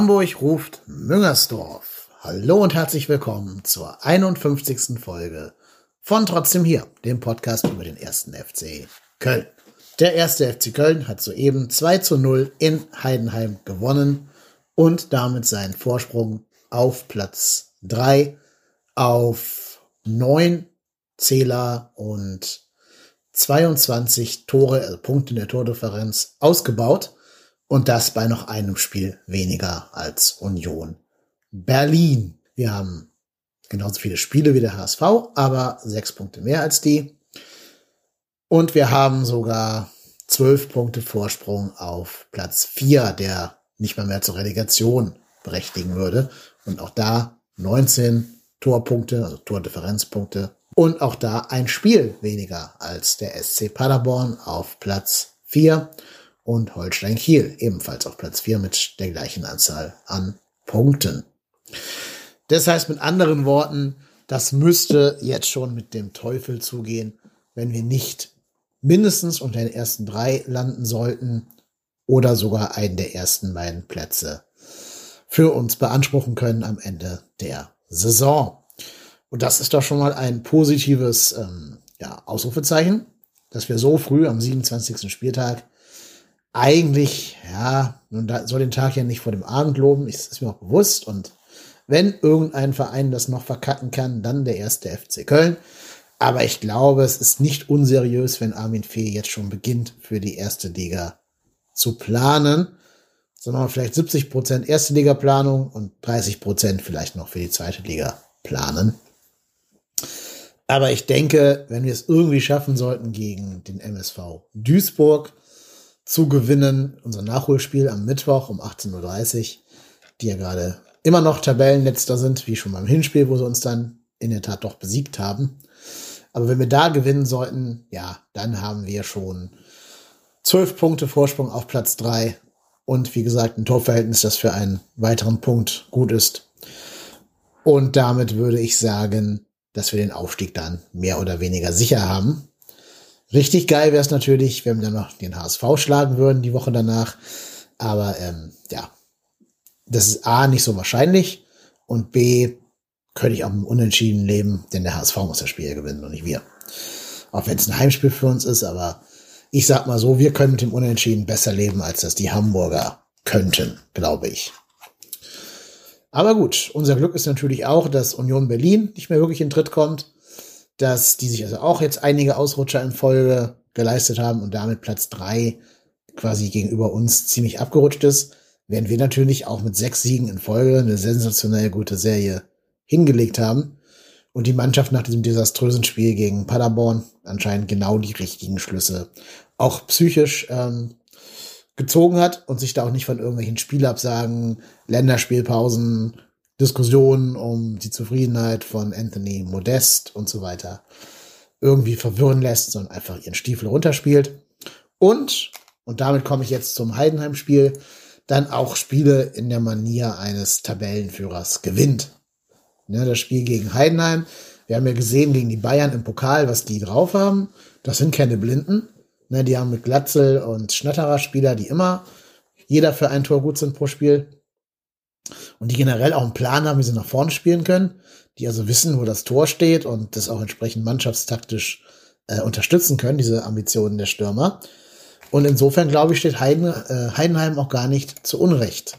Hamburg ruft Müngersdorf. Hallo und herzlich willkommen zur 51. Folge von Trotzdem hier, dem Podcast über den ersten FC Köln. Der erste FC Köln hat soeben 2 zu 0 in Heidenheim gewonnen und damit seinen Vorsprung auf Platz 3 auf 9 Zähler und 22 Tore, also Punkte in der Tordifferenz ausgebaut. Und das bei noch einem Spiel weniger als Union Berlin. Wir haben genauso viele Spiele wie der HSV, aber sechs Punkte mehr als die. Und wir haben sogar zwölf Punkte Vorsprung auf Platz vier, der nicht mal mehr zur Relegation berechtigen würde. Und auch da 19 Torpunkte, also Tordifferenzpunkte. Und auch da ein Spiel weniger als der SC Paderborn auf Platz vier und Holstein Kiel ebenfalls auf Platz 4 mit der gleichen Anzahl an Punkten. Das heißt mit anderen Worten, das müsste jetzt schon mit dem Teufel zugehen, wenn wir nicht mindestens unter den ersten drei landen sollten oder sogar einen der ersten beiden Plätze für uns beanspruchen können am Ende der Saison. Und das ist doch schon mal ein positives ähm, ja, Ausrufezeichen, dass wir so früh am 27. Spieltag eigentlich, ja, nun da soll den Tag ja nicht vor dem Abend loben, ist, ist mir auch bewusst. Und wenn irgendein Verein das noch verkacken kann, dann der erste FC Köln. Aber ich glaube, es ist nicht unseriös, wenn Armin Fee jetzt schon beginnt, für die erste Liga zu planen. Sondern vielleicht 70 Prozent erste Liga Planung und 30 Prozent vielleicht noch für die zweite Liga planen. Aber ich denke, wenn wir es irgendwie schaffen sollten gegen den MSV Duisburg, zu gewinnen. Unser Nachholspiel am Mittwoch um 18.30 Uhr, die ja gerade immer noch Tabellenletzter sind, wie schon beim Hinspiel, wo sie uns dann in der Tat doch besiegt haben. Aber wenn wir da gewinnen sollten, ja, dann haben wir schon zwölf Punkte Vorsprung auf Platz drei und wie gesagt ein Torverhältnis, das für einen weiteren Punkt gut ist. Und damit würde ich sagen, dass wir den Aufstieg dann mehr oder weniger sicher haben. Richtig geil wäre es natürlich, wenn wir dann noch den HSV schlagen würden die Woche danach. Aber ähm, ja, das ist A nicht so wahrscheinlich und B könnte ich auch im Unentschieden leben, denn der HSV muss das Spiel gewinnen und nicht wir. Auch wenn es ein Heimspiel für uns ist, aber ich sag mal so, wir können mit dem Unentschieden besser leben, als das die Hamburger könnten, glaube ich. Aber gut, unser Glück ist natürlich auch, dass Union Berlin nicht mehr wirklich in Tritt kommt dass die sich also auch jetzt einige Ausrutscher in Folge geleistet haben und damit Platz drei quasi gegenüber uns ziemlich abgerutscht ist, während wir natürlich auch mit sechs Siegen in Folge eine sensationell gute Serie hingelegt haben und die Mannschaft nach diesem desaströsen Spiel gegen Paderborn anscheinend genau die richtigen Schlüsse auch psychisch ähm, gezogen hat und sich da auch nicht von irgendwelchen Spielabsagen, Länderspielpausen Diskussionen um die Zufriedenheit von Anthony Modest und so weiter irgendwie verwirren lässt, sondern einfach ihren Stiefel runterspielt. Und, und damit komme ich jetzt zum Heidenheim-Spiel, dann auch Spiele in der Manier eines Tabellenführers gewinnt. Ne, das Spiel gegen Heidenheim. Wir haben ja gesehen gegen die Bayern im Pokal, was die drauf haben. Das sind keine Blinden. Ne, die haben mit Glatzel und Schnatterer Spieler, die immer jeder für ein Tor gut sind pro Spiel und die generell auch einen Plan haben, wie sie nach vorne spielen können, die also wissen, wo das Tor steht und das auch entsprechend mannschaftstaktisch äh, unterstützen können, diese Ambitionen der Stürmer. Und insofern, glaube ich, steht Heiden, äh, Heidenheim auch gar nicht zu Unrecht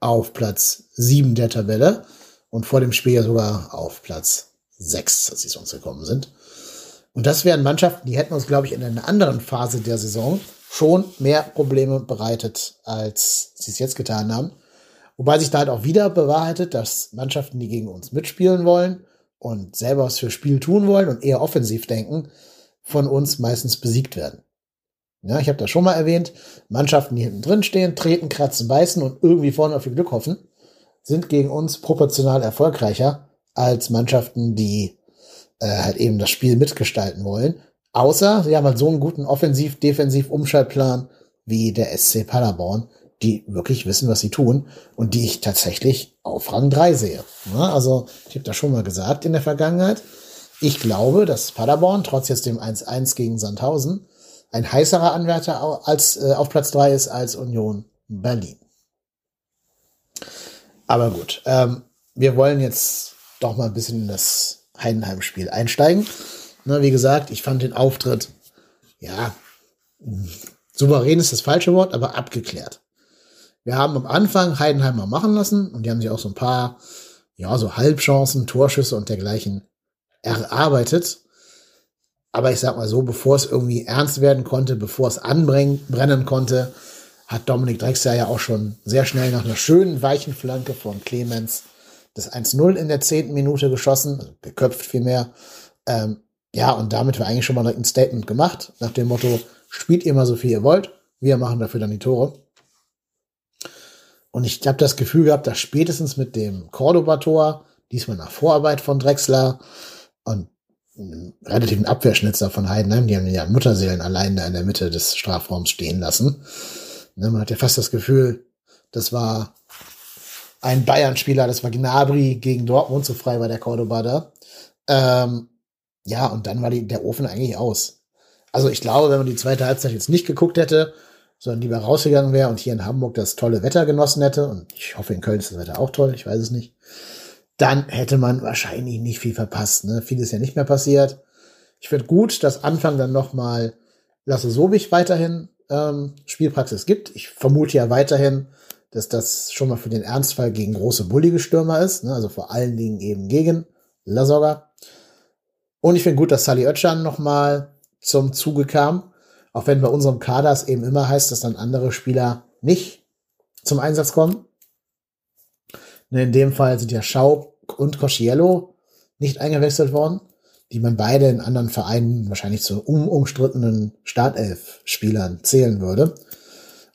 auf Platz 7 der Tabelle und vor dem Spiel ja sogar auf Platz 6, als sie sonst gekommen sind. Und das wären Mannschaften, die hätten uns, glaube ich, in einer anderen Phase der Saison schon mehr Probleme bereitet, als sie es jetzt getan haben. Wobei sich da halt auch wieder bewahrheitet, dass Mannschaften, die gegen uns mitspielen wollen und selber was für Spiel tun wollen und eher offensiv denken, von uns meistens besiegt werden. Ja, ich habe das schon mal erwähnt. Mannschaften, die hinten drin stehen, treten, kratzen, beißen und irgendwie vorne auf ihr Glück hoffen, sind gegen uns proportional erfolgreicher als Mannschaften, die äh, halt eben das Spiel mitgestalten wollen. Außer sie haben halt so einen guten Offensiv-Defensiv-Umschaltplan wie der SC Paderborn, die wirklich wissen, was sie tun und die ich tatsächlich auf Rang 3 sehe. Ja, also ich habe das schon mal gesagt in der Vergangenheit. Ich glaube, dass Paderborn trotz jetzt dem 1-1 gegen Sandhausen ein heißerer Anwärter als, äh, auf Platz 3 ist als Union Berlin. Aber gut, ähm, wir wollen jetzt doch mal ein bisschen in das Heidenheim-Spiel einsteigen. Ne, wie gesagt, ich fand den Auftritt, ja, souverän ist das falsche Wort, aber abgeklärt. Wir haben am Anfang Heidenheimer machen lassen und die haben sich auch so ein paar, ja, so Halbchancen, Torschüsse und dergleichen erarbeitet. Aber ich sag mal so, bevor es irgendwie ernst werden konnte, bevor es anbrennen konnte, hat Dominik Drexler ja auch schon sehr schnell nach einer schönen weichen Flanke von Clemens das 1-0 in der zehnten Minute geschossen, also geköpft vielmehr. Ähm, ja, und damit war eigentlich schon mal ein Statement gemacht, nach dem Motto, spielt ihr mal so viel ihr wollt, wir machen dafür dann die Tore. Und ich habe das Gefühl gehabt, dass spätestens mit dem Cordoba-Tor, diesmal nach Vorarbeit von Drexler und einem relativen Abwehrschnitzer von Heidenheim, die haben ja Mutterseelen allein da in der Mitte des Strafraums stehen lassen. Ne, man hat ja fast das Gefühl, das war ein Bayern-Spieler, das war Gnabry gegen Dortmund, so frei war der Cordoba da. Ähm, ja, und dann war die, der Ofen eigentlich aus. Also ich glaube, wenn man die zweite Halbzeit jetzt nicht geguckt hätte, sondern lieber rausgegangen wäre und hier in Hamburg das tolle Wetter genossen hätte, und ich hoffe, in Köln ist das Wetter auch toll, ich weiß es nicht, dann hätte man wahrscheinlich nicht viel verpasst. Ne? Viel ist ja nicht mehr passiert. Ich finde gut, dass Anfang dann noch mal Lasse Sobich weiterhin ähm, Spielpraxis gibt. Ich vermute ja weiterhin, dass das schon mal für den Ernstfall gegen große bullige Stürmer ist, ne? also vor allen Dingen eben gegen Lasogga. Und ich finde gut, dass Sally Oetschan noch mal zum Zuge kam. Auch wenn bei unserem Kader es eben immer heißt, dass dann andere Spieler nicht zum Einsatz kommen. In dem Fall sind ja Schaub und Cosciello nicht eingewechselt worden, die man beide in anderen Vereinen wahrscheinlich zu umumstrittenen Startelf-Spielern zählen würde.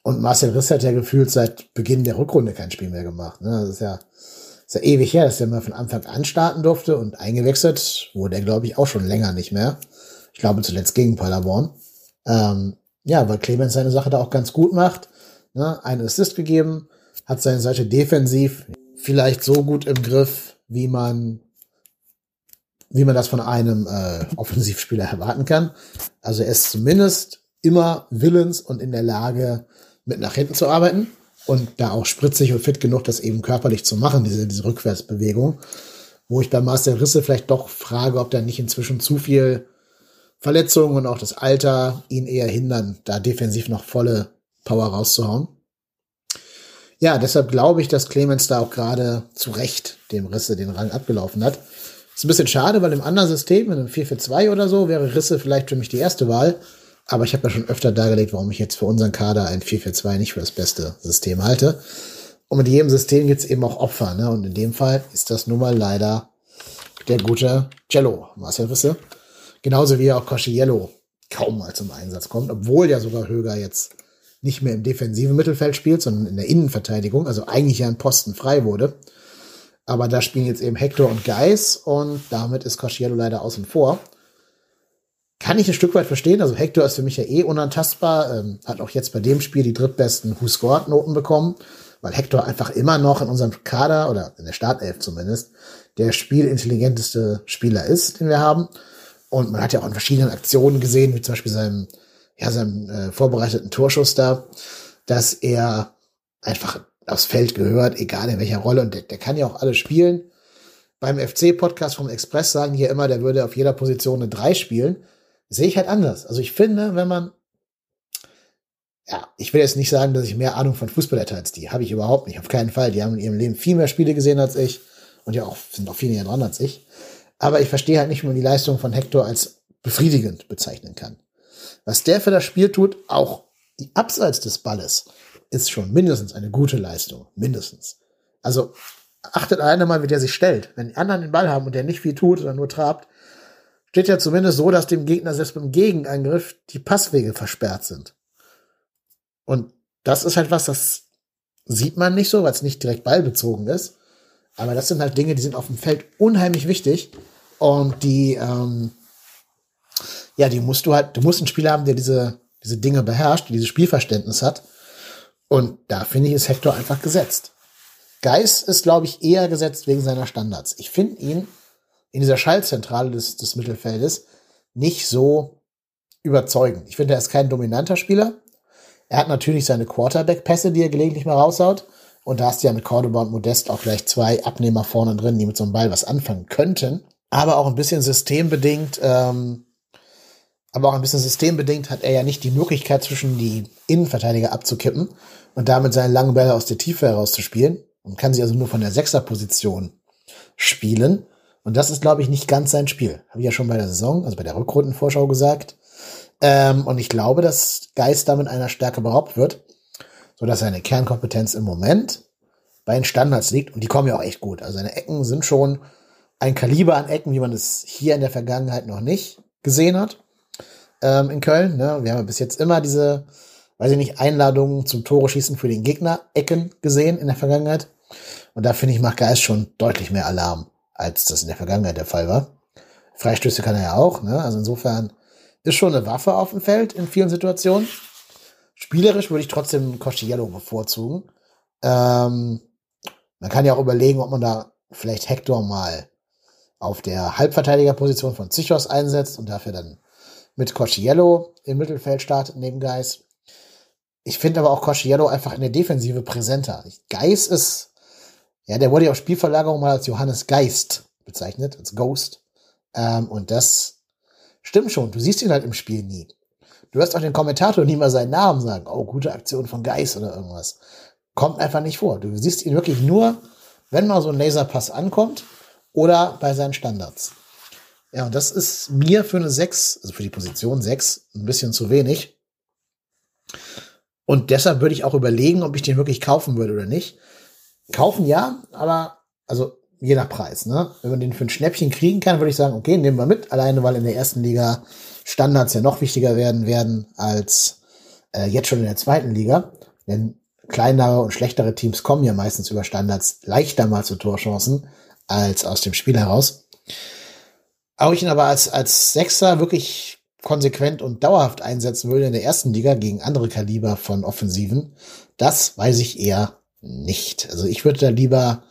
Und Marcel Riss hat ja gefühlt seit Beginn der Rückrunde kein Spiel mehr gemacht. Ne? Das ist ja, ist ja ewig her, dass der mal von Anfang an starten durfte und eingewechselt wurde er, glaube ich, auch schon länger nicht mehr. Ich glaube zuletzt gegen Paderborn. Ähm, ja, weil Clemens seine Sache da auch ganz gut macht. Ne? Einen Assist gegeben, hat seine Seite defensiv vielleicht so gut im Griff, wie man wie man das von einem äh, Offensivspieler erwarten kann. Also er ist zumindest immer willens und in der Lage, mit nach hinten zu arbeiten und da auch spritzig und fit genug, das eben körperlich zu machen, diese, diese Rückwärtsbewegung. Wo ich bei Marcel Risse vielleicht doch frage, ob da nicht inzwischen zu viel Verletzungen und auch das Alter ihn eher hindern, da defensiv noch volle Power rauszuhauen. Ja, deshalb glaube ich, dass Clemens da auch gerade zu Recht dem Risse den Rang abgelaufen hat. Ist ein bisschen schade, weil im anderen System, in einem 4-4-2 oder so, wäre Risse vielleicht für mich die erste Wahl. Aber ich habe ja schon öfter dargelegt, warum ich jetzt für unseren Kader ein 4-4-2 nicht für das beste System halte. Und mit jedem System gibt es eben auch Opfer. Ne? Und in dem Fall ist das nun mal leider der gute Cello, Marcel Risse. Genauso wie auch Cosciello kaum mal zum Einsatz kommt, obwohl ja sogar Höger jetzt nicht mehr im defensiven Mittelfeld spielt, sondern in der Innenverteidigung, also eigentlich ja ein Posten frei wurde. Aber da spielen jetzt eben Hector und Geis und damit ist Cosciello leider außen vor. Kann ich ein Stück weit verstehen. Also Hector ist für mich ja eh unantastbar. Ähm, hat auch jetzt bei dem Spiel die drittbesten Who Scored Noten bekommen, weil Hector einfach immer noch in unserem Kader oder in der Startelf zumindest der spielintelligenteste Spieler ist, den wir haben. Und man hat ja auch in verschiedenen Aktionen gesehen, wie zum Beispiel seinem, ja, seinem äh, vorbereiteten Torschuss da, dass er einfach aufs Feld gehört, egal in welcher Rolle. Und der, der kann ja auch alles spielen. Beim FC-Podcast vom Express sagen hier immer, der würde auf jeder Position eine 3 spielen. Sehe ich halt anders. Also ich finde, wenn man, ja, ich will jetzt nicht sagen, dass ich mehr Ahnung von Fußball hätte als die. Habe ich überhaupt nicht. Auf keinen Fall. Die haben in ihrem Leben viel mehr Spiele gesehen als ich. Und ja auch, sind auch viel näher dran als ich. Aber ich verstehe halt nicht, wie man die Leistung von Hector als befriedigend bezeichnen kann. Was der für das Spiel tut, auch abseits des Balles, ist schon mindestens eine gute Leistung. Mindestens. Also achtet einer mal, wie der sich stellt. Wenn die anderen den Ball haben und der nicht viel tut oder nur trabt, steht ja zumindest so, dass dem Gegner selbst beim Gegenangriff die Passwege versperrt sind. Und das ist halt was, das sieht man nicht so, weil es nicht direkt ballbezogen ist. Aber das sind halt Dinge, die sind auf dem Feld unheimlich wichtig. Und die, ähm, ja, die musst du halt, du musst einen Spieler haben, der diese, diese Dinge beherrscht, dieses Spielverständnis hat. Und da finde ich, ist Hector einfach gesetzt. Geis ist, glaube ich, eher gesetzt wegen seiner Standards. Ich finde ihn in dieser Schallzentrale des, des Mittelfeldes nicht so überzeugend. Ich finde, er ist kein dominanter Spieler. Er hat natürlich seine Quarterback-Pässe, die er gelegentlich mal raushaut. Und da hast du ja mit Cordoba und Modest auch gleich zwei Abnehmer vorne drin, die mit so einem Ball was anfangen könnten. Aber auch ein bisschen systembedingt, ähm, aber auch ein bisschen systembedingt hat er ja nicht die Möglichkeit, zwischen die Innenverteidiger abzukippen und damit seine langen Bälle aus der Tiefe herauszuspielen und kann sie also nur von der Sechserposition spielen. Und das ist, glaube ich, nicht ganz sein Spiel. Habe ich ja schon bei der Saison, also bei der Rückrundenvorschau gesagt. Ähm, und ich glaube, dass Geist damit einer Stärke beraubt wird, so dass seine Kernkompetenz im Moment bei den Standards liegt. Und die kommen ja auch echt gut. Also seine Ecken sind schon ein Kaliber an Ecken, wie man es hier in der Vergangenheit noch nicht gesehen hat ähm, in Köln. Ne? Wir haben ja bis jetzt immer diese, weiß ich nicht, Einladungen zum Tore schießen für den Gegner Ecken gesehen in der Vergangenheit. Und da finde ich, macht Geist schon deutlich mehr Alarm, als das in der Vergangenheit der Fall war. Freistöße kann er ja auch. Ne? Also insofern ist schon eine Waffe auf dem Feld in vielen Situationen. Spielerisch würde ich trotzdem Costiello bevorzugen. Ähm, man kann ja auch überlegen, ob man da vielleicht Hector mal auf der Halbverteidigerposition von Zichos einsetzt und dafür dann mit Cosciello im Mittelfeld startet neben Geis. Ich finde aber auch Cosciello einfach in der Defensive präsenter. Geis ist, ja, der wurde ja auf Spielverlagerung mal als Johannes Geist bezeichnet, als Ghost. Ähm, und das stimmt schon. Du siehst ihn halt im Spiel nie. Du hörst auch den Kommentator nie mal seinen Namen sagen. Oh, gute Aktion von Geis oder irgendwas. Kommt einfach nicht vor. Du siehst ihn wirklich nur, wenn mal so ein Laserpass ankommt oder bei seinen Standards. Ja, und das ist mir für eine 6, also für die Position 6, ein bisschen zu wenig. Und deshalb würde ich auch überlegen, ob ich den wirklich kaufen würde oder nicht. Kaufen ja, aber also je nach Preis. Ne? Wenn man den für ein Schnäppchen kriegen kann, würde ich sagen, okay, nehmen wir mit. Alleine, weil in der ersten Liga Standards ja noch wichtiger werden werden als äh, jetzt schon in der zweiten Liga. Denn kleinere und schlechtere Teams kommen ja meistens über Standards leichter mal zu Torchancen als aus dem Spiel heraus. Auch ich ihn aber als, als Sechser wirklich konsequent und dauerhaft einsetzen würde in der ersten Liga gegen andere Kaliber von Offensiven, das weiß ich eher nicht. Also ich würde da lieber,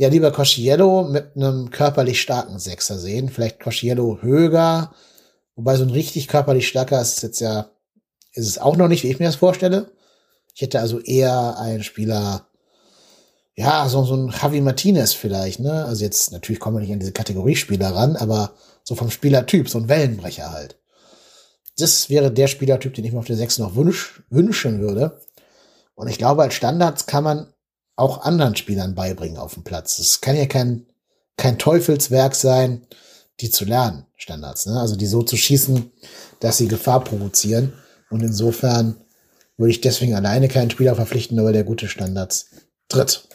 ja, lieber Cosciello mit einem körperlich starken Sechser sehen. Vielleicht Cosciello höher, wobei so ein richtig körperlich starker ist jetzt ja, ist es auch noch nicht, wie ich mir das vorstelle. Ich hätte also eher einen Spieler ja, so, so ein Javi Martinez vielleicht, ne? Also jetzt, natürlich kommen wir nicht an diese Kategoriespieler ran, aber so vom Spielertyp, so ein Wellenbrecher halt. Das wäre der Spielertyp, den ich mir auf der 6 noch wünsch, wünschen würde. Und ich glaube, als Standards kann man auch anderen Spielern beibringen auf dem Platz. Es kann ja kein, kein Teufelswerk sein, die zu lernen, Standards, ne? Also die so zu schießen, dass sie Gefahr provozieren. Und insofern würde ich deswegen alleine keinen Spieler verpflichten, aber der gute Standards tritt.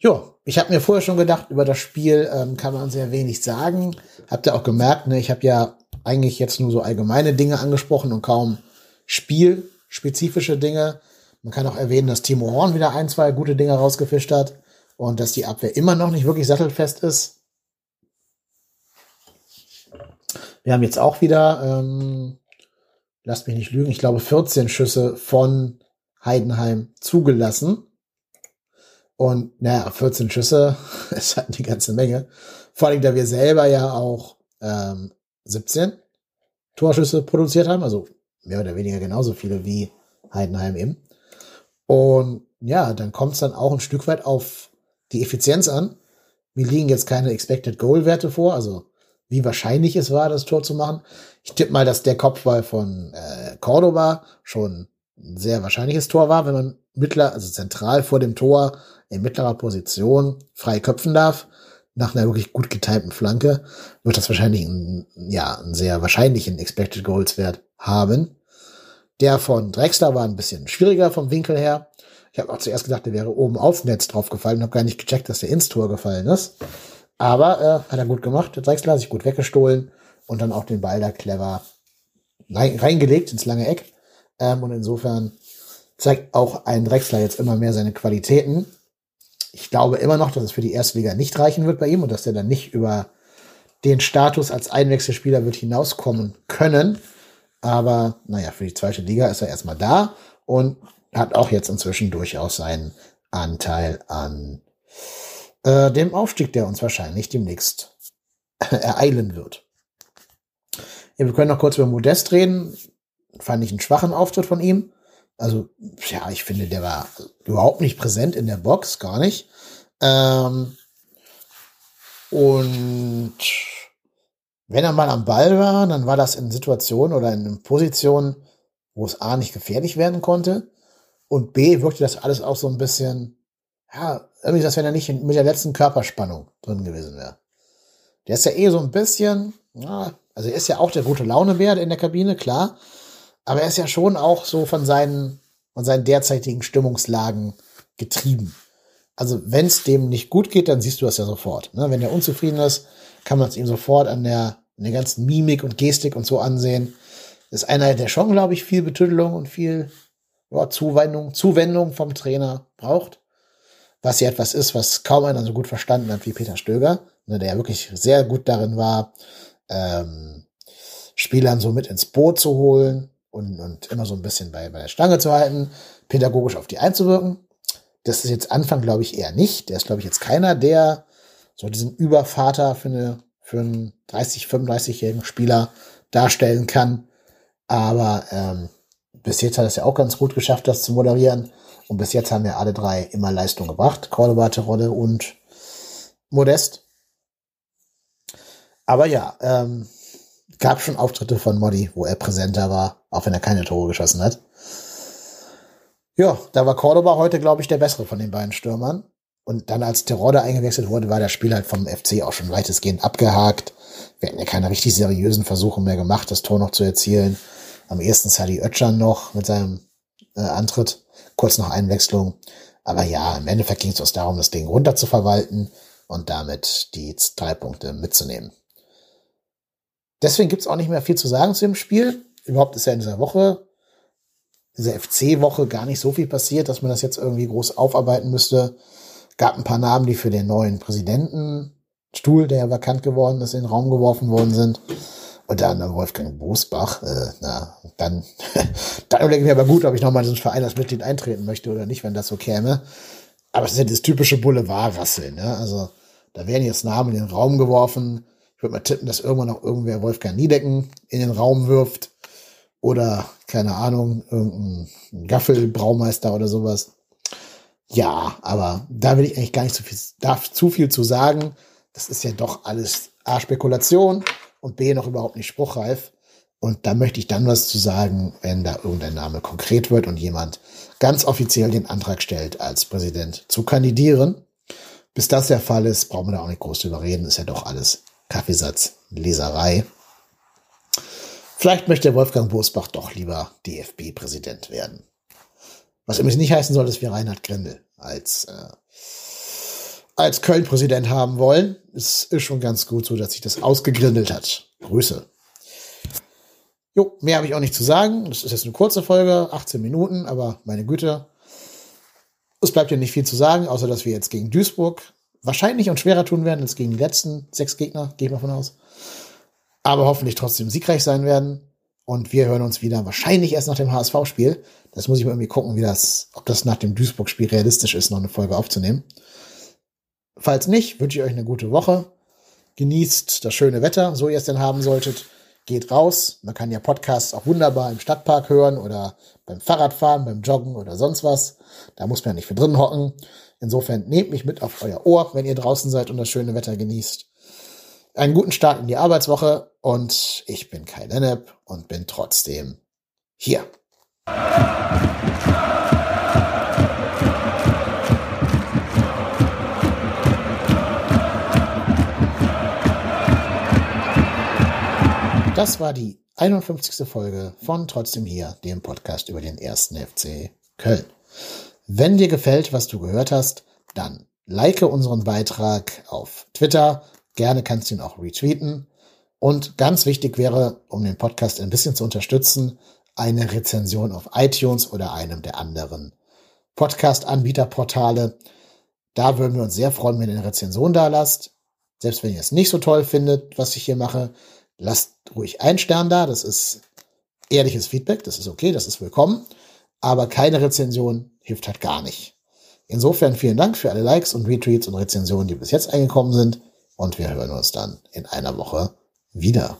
Ja, ich habe mir vorher schon gedacht, über das Spiel ähm, kann man sehr wenig sagen. Habt ihr auch gemerkt, ne? ich habe ja eigentlich jetzt nur so allgemeine Dinge angesprochen und kaum spielspezifische Dinge. Man kann auch erwähnen, dass Timo Horn wieder ein, zwei gute Dinge rausgefischt hat und dass die Abwehr immer noch nicht wirklich sattelfest ist. Wir haben jetzt auch wieder, ähm, lasst mich nicht lügen, ich glaube 14 Schüsse von Heidenheim zugelassen. Und naja, 14 Schüsse ist halt eine ganze Menge. Vor allem, da wir selber ja auch ähm, 17 Torschüsse produziert haben, also mehr oder weniger genauso viele wie Heidenheim eben. Und ja, dann kommt es dann auch ein Stück weit auf die Effizienz an. Mir liegen jetzt keine Expected Goal Werte vor, also wie wahrscheinlich es war, das Tor zu machen. Ich tippe mal, dass der Kopfball von äh, Cordoba schon ein sehr wahrscheinliches Tor war, wenn man mittler, also zentral vor dem Tor in mittlerer Position frei köpfen darf, nach einer wirklich gut getimten Flanke, wird das wahrscheinlich ein, ja, einen sehr wahrscheinlichen Expected Goals Wert haben. Der von Drexler war ein bisschen schwieriger vom Winkel her. Ich habe auch zuerst gedacht, der wäre oben aufs Netz draufgefallen, habe gar nicht gecheckt, dass der ins Tor gefallen ist. Aber äh, hat er gut gemacht. Der Drexler hat sich gut weggestohlen und dann auch den Ball da clever reingelegt ins lange Eck. Ähm, und insofern zeigt auch ein Drexler jetzt immer mehr seine Qualitäten. Ich glaube immer noch, dass es für die Erstliga nicht reichen wird bei ihm und dass er dann nicht über den Status als Einwechselspieler wird hinauskommen können. Aber naja, für die zweite Liga ist er erstmal da und hat auch jetzt inzwischen durchaus seinen Anteil an äh, dem Aufstieg, der uns wahrscheinlich demnächst ereilen wird. Ja, wir können noch kurz über Modest reden. Fand ich einen schwachen Auftritt von ihm. Also, ja, ich finde, der war überhaupt nicht präsent in der Box, gar nicht. Ähm, und wenn er mal am Ball war, dann war das in Situationen oder in Positionen, wo es A nicht gefährlich werden konnte und B wirkte das alles auch so ein bisschen, ja, irgendwie, als wenn er nicht mit der letzten Körperspannung drin gewesen wäre. Der ist ja eh so ein bisschen, ja, also er ist ja auch der gute Launebär in der Kabine, klar, aber er ist ja schon auch so von seinen, von seinen derzeitigen Stimmungslagen getrieben. Also wenn es dem nicht gut geht, dann siehst du das ja sofort. Ne? Wenn er unzufrieden ist, kann man es ihm sofort an der, an der ganzen Mimik und Gestik und so ansehen. Ist einer, der schon, glaube ich, viel Betüdelung und viel ja, Zuwendung, Zuwendung vom Trainer braucht. Was ja etwas ist, was kaum einer so gut verstanden hat wie Peter Stöger, ne, der ja wirklich sehr gut darin war, ähm, Spielern so mit ins Boot zu holen und, und immer so ein bisschen bei, bei der Stange zu halten, pädagogisch auf die einzuwirken. Das ist jetzt Anfang, glaube ich, eher nicht. Der ist, glaube ich, jetzt keiner, der so diesen Übervater für, eine, für einen 30, 35-jährigen Spieler darstellen kann. Aber ähm, bis jetzt hat es ja auch ganz gut geschafft, das zu moderieren. Und bis jetzt haben wir alle drei immer Leistung gebracht. Cordoba, Terodde und Modest. Aber ja, ähm, gab schon Auftritte von Modi, wo er präsenter war, auch wenn er keine Tore geschossen hat. Ja, da war Cordoba heute, glaube ich, der bessere von den beiden Stürmern. Und dann, als Terodde eingewechselt wurde, war das Spiel halt vom FC auch schon weitestgehend abgehakt. Wir hatten ja keine richtig seriösen Versuche mehr gemacht, das Tor noch zu erzielen. Am ersten Sadi Ötchan noch mit seinem äh, Antritt, kurz nach Einwechslung. Aber ja, im Endeffekt ging es uns darum, das Ding runter zu verwalten und damit die drei Punkte mitzunehmen. Deswegen gibt's auch nicht mehr viel zu sagen zu dem Spiel. Überhaupt ist ja in dieser Woche, dieser FC-Woche gar nicht so viel passiert, dass man das jetzt irgendwie groß aufarbeiten müsste gab ein paar Namen, die für den neuen Präsidentenstuhl, der ja vakant geworden ist, in den Raum geworfen worden sind. Unter anderem Wolfgang Bosbach. Äh, na, dann, dann überlege ich mir aber gut, ob ich nochmal in diesen Verein als Mitglied eintreten möchte oder nicht, wenn das so käme. Aber es ist ja das typische Boulevard-Rasseln. Ne? Also da werden jetzt Namen in den Raum geworfen. Ich würde mal tippen, dass irgendwann noch irgendwer Wolfgang Niedecken in den Raum wirft. Oder, keine Ahnung, irgendein Gaffel-Braumeister oder sowas. Ja, aber da will ich eigentlich gar nicht zu viel, darf zu viel zu sagen. Das ist ja doch alles A, Spekulation und B, noch überhaupt nicht spruchreif. Und da möchte ich dann was zu sagen, wenn da irgendein Name konkret wird und jemand ganz offiziell den Antrag stellt, als Präsident zu kandidieren. Bis das der Fall ist, brauchen wir da auch nicht groß drüber reden. Ist ja doch alles Kaffeesatz, Leserei. Vielleicht möchte Wolfgang Bosbach doch lieber DFB-Präsident werden. Was übrigens nicht heißen soll, dass wir Reinhard Grindel als, äh, als Köln-Präsident haben wollen. Es ist schon ganz gut so, dass sich das ausgegrindelt hat. Grüße. Jo, mehr habe ich auch nicht zu sagen. Das ist jetzt eine kurze Folge, 18 Minuten, aber meine Güte. Es bleibt ja nicht viel zu sagen, außer dass wir jetzt gegen Duisburg wahrscheinlich und schwerer tun werden als gegen die letzten sechs Gegner, gehe ich mal von aus. Aber hoffentlich trotzdem siegreich sein werden. Und wir hören uns wieder wahrscheinlich erst nach dem HSV-Spiel. Das muss ich mal irgendwie gucken, wie das, ob das nach dem Duisburg-Spiel realistisch ist, noch eine Folge aufzunehmen. Falls nicht, wünsche ich euch eine gute Woche. Genießt das schöne Wetter, so ihr es denn haben solltet. Geht raus. Man kann ja Podcasts auch wunderbar im Stadtpark hören oder beim Fahrradfahren, beim Joggen oder sonst was. Da muss man ja nicht für drin hocken. Insofern nehmt mich mit auf euer Ohr, wenn ihr draußen seid und das schöne Wetter genießt einen guten Start in die Arbeitswoche und ich bin Kai Lennep und bin trotzdem hier. Das war die 51. Folge von Trotzdem hier, dem Podcast über den ersten FC Köln. Wenn dir gefällt, was du gehört hast, dann like unseren Beitrag auf Twitter Gerne kannst du ihn auch retweeten. Und ganz wichtig wäre, um den Podcast ein bisschen zu unterstützen, eine Rezension auf iTunes oder einem der anderen Podcast-Anbieterportale. Da würden wir uns sehr freuen, wenn ihr eine Rezension da lasst. Selbst wenn ihr es nicht so toll findet, was ich hier mache, lasst ruhig einen Stern da. Das ist ehrliches Feedback. Das ist okay. Das ist willkommen. Aber keine Rezension hilft halt gar nicht. Insofern vielen Dank für alle Likes und Retweets und Rezensionen, die bis jetzt eingekommen sind und wir hören uns dann in einer Woche wieder.